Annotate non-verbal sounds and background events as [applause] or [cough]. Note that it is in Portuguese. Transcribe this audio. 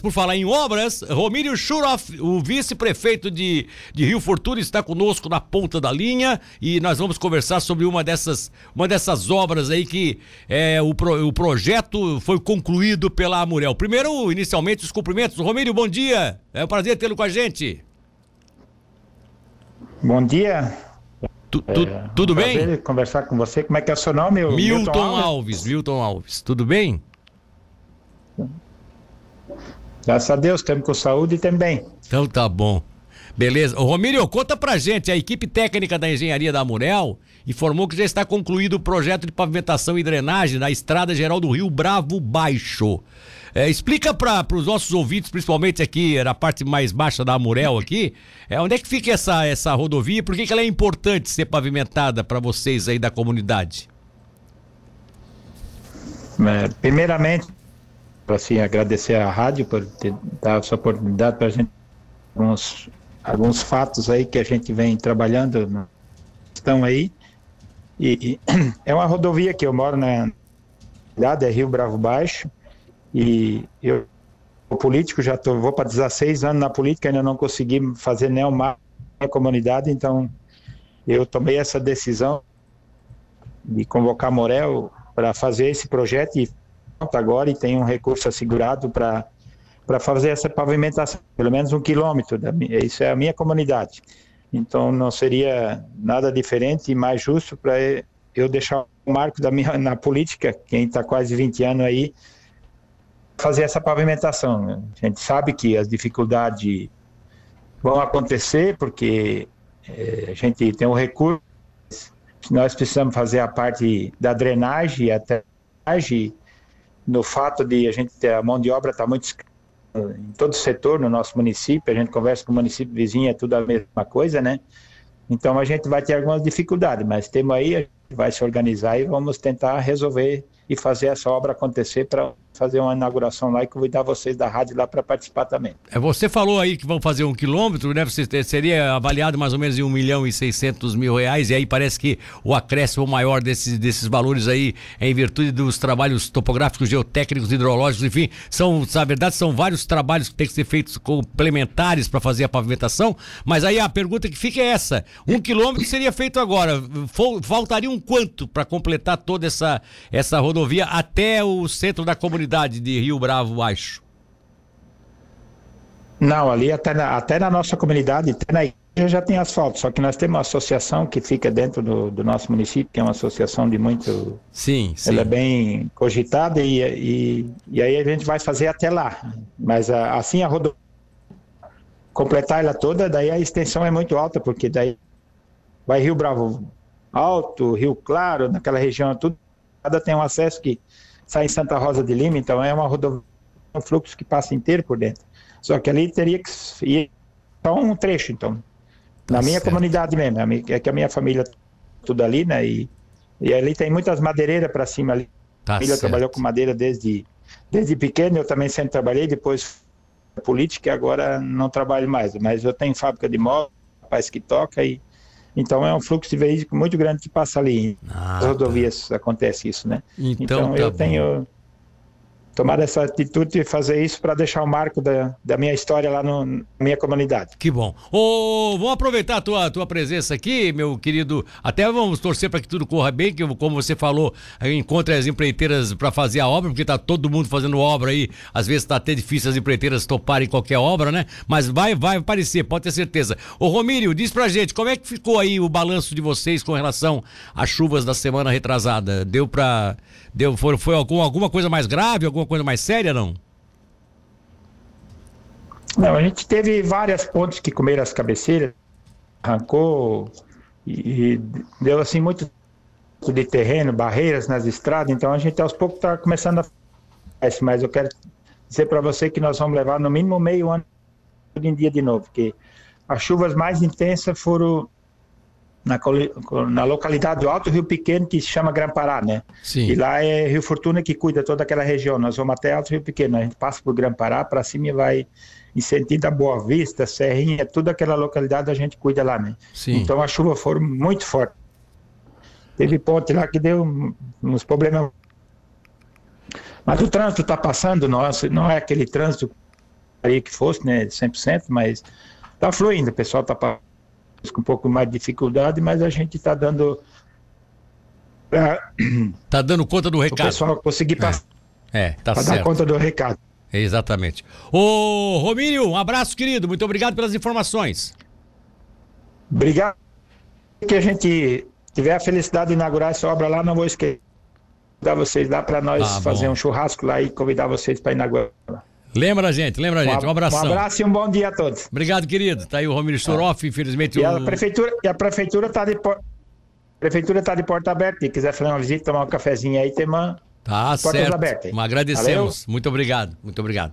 Por falar em obras, Romírio Schuroff, o vice-prefeito de, de Rio Fortuna, está conosco na ponta da linha e nós vamos conversar sobre uma dessas, uma dessas obras aí que é, o, pro, o projeto foi concluído pela Amurel. Primeiro, inicialmente, os cumprimentos. Romírio, bom dia. É um prazer tê-lo com a gente. Bom dia. Tu, tu, é, tudo um bem? conversar com você. Como é que é o seu nome? Milton, Milton Alves. Alves. Milton Alves. Tudo bem? Graças a Deus, temos com saúde e também. Então tá bom. Beleza. Ô, Romírio, conta pra gente, a equipe técnica da engenharia da Amurel informou que já está concluído o projeto de pavimentação e drenagem na estrada geral do Rio Bravo Baixo. É, explica para os nossos ouvintes, principalmente aqui na parte mais baixa da Amurel aqui, é, onde é que fica essa, essa rodovia e por que, que ela é importante ser pavimentada para vocês aí da comunidade? É, primeiramente, para assim, agradecer à rádio por ter dado essa oportunidade para a gente. Alguns, alguns fatos aí que a gente vem trabalhando estão aí. E, e, [clears throat] é uma rodovia que eu moro na cidade é Rio Bravo Baixo. E eu político já tô, vou para 16 anos na política ainda não consegui fazer nenhum mal na comunidade então eu tomei essa decisão de convocar Morel para fazer esse projeto e agora e tem um recurso assegurado para para fazer essa pavimentação, pelo menos um quilômetro. Da, isso é a minha comunidade. Então não seria nada diferente e mais justo para eu deixar o marco da minha [laughs] na política, quem está quase 20 anos aí, fazer essa pavimentação. A gente sabe que as dificuldades vão acontecer porque é, a gente tem um recurso, nós precisamos fazer a parte da drenagem até no fato de a gente ter a mão de obra está muito em todo o setor no nosso município, a gente conversa com o município vizinho, é tudo a mesma coisa, né? Então a gente vai ter algumas dificuldades, mas temos aí, a gente vai se organizar e vamos tentar resolver e fazer essa obra acontecer para fazer uma inauguração lá e convidar vocês da rádio lá para participar também. É, você falou aí que vão fazer um quilômetro, né? Você seria avaliado mais ou menos em um milhão e seiscentos mil reais, e aí parece que o acréscimo maior desses, desses valores aí é em virtude dos trabalhos topográficos, geotécnicos, hidrológicos, enfim, são, na verdade, são vários trabalhos que têm que ser feitos complementares para fazer a pavimentação, mas aí a pergunta que fica é essa: um quilômetro seria feito agora, faltaria um quanto para completar toda essa, essa rodovia até o centro da comunidade? de Rio Bravo Baixo? Não, ali até na, até na nossa comunidade, até na igreja já tem asfalto, só que nós temos uma associação que fica dentro do, do nosso município, que é uma associação de muito. Sim, sim. Ela é bem cogitada e, e, e aí a gente vai fazer até lá. Mas a, assim a rodovia. Completar ela toda, daí a extensão é muito alta, porque daí vai Rio Bravo Alto, Rio Claro, naquela região, tudo. Cada tem um acesso que sai em Santa Rosa de Lima, então é uma rodovia, um fluxo que passa inteiro por dentro. Só que ali teria que ir só um trecho, então. Tá na minha certo. comunidade mesmo, é que a minha família tudo ali, né? E, e ali tem muitas madeireiras para cima ali. Tá a família certo. trabalhou com madeira desde, desde pequeno, eu também sempre trabalhei, depois política e agora não trabalho mais. Mas eu tenho fábrica de móveis, rapaz que toca e então é um fluxo de veículo muito grande que passa ali. Ah, Nas rodovias tá. acontece isso, né? Então, então tá eu bom. tenho tomar essa atitude e fazer isso para deixar o marco da, da minha história lá no, na minha comunidade. Que bom. Ô, vamos aproveitar a tua, tua presença aqui, meu querido. Até vamos torcer para que tudo corra bem, que como você falou, encontre as empreiteiras para fazer a obra, porque tá todo mundo fazendo obra aí. Às vezes tá até difícil as empreiteiras toparem qualquer obra, né? Mas vai, vai aparecer, pode ter certeza. Ô, Romírio, diz pra gente, como é que ficou aí o balanço de vocês com relação às chuvas da semana retrasada? Deu para Deu, foi, foi algum, alguma coisa mais grave, alguma coisa mais séria, não? Não, a gente teve várias pontes que comeram as cabeceiras, arrancou e, deu assim muito de terreno, barreiras nas estradas, então a gente aos poucos está começando a mas eu quero dizer para você que nós vamos levar no mínimo meio ano em dia de novo, porque as chuvas mais intensas foram na, na localidade do Alto Rio Pequeno, que se chama Grã-Pará, né? Sim. E lá é Rio Fortuna que cuida toda aquela região. Nós vamos até Alto Rio Pequeno, a gente passa por Grã-Pará, para cima e vai em sentido da Boa Vista, Serrinha, toda aquela localidade a gente cuida lá, né? Sim. Então a chuva foi muito forte. Teve ponte lá que deu uns problemas. Mas o trânsito está passando, nossa, não é aquele trânsito gostaria que fosse, né, 100%, mas tá fluindo, o pessoal tá com um pouco mais de dificuldade, mas a gente tá dando pra, tá dando conta do recado. O pessoal conseguir passar. É, é tá pra certo. dar conta do recado. Exatamente. Ô, Romírio, um abraço, querido. Muito obrigado pelas informações. Obrigado. Que a gente tiver a felicidade de inaugurar essa obra lá, não vou esquecer convidar vocês lá para nós ah, fazer um churrasco lá e convidar vocês para inaugurar. Lembra, gente, lembra, gente. Um abração. Um abraço e um bom dia a todos. Obrigado, querido. Tá aí o Romírio Soroff, é. infelizmente. E, o... a prefeitura, e a prefeitura está de, por... prefeitura tá de porta aberta. Se quiser fazer uma visita, tomar um cafezinho aí, tem uma. Tá certo. Abertas. Agradecemos. Valeu. Muito obrigado. Muito obrigado.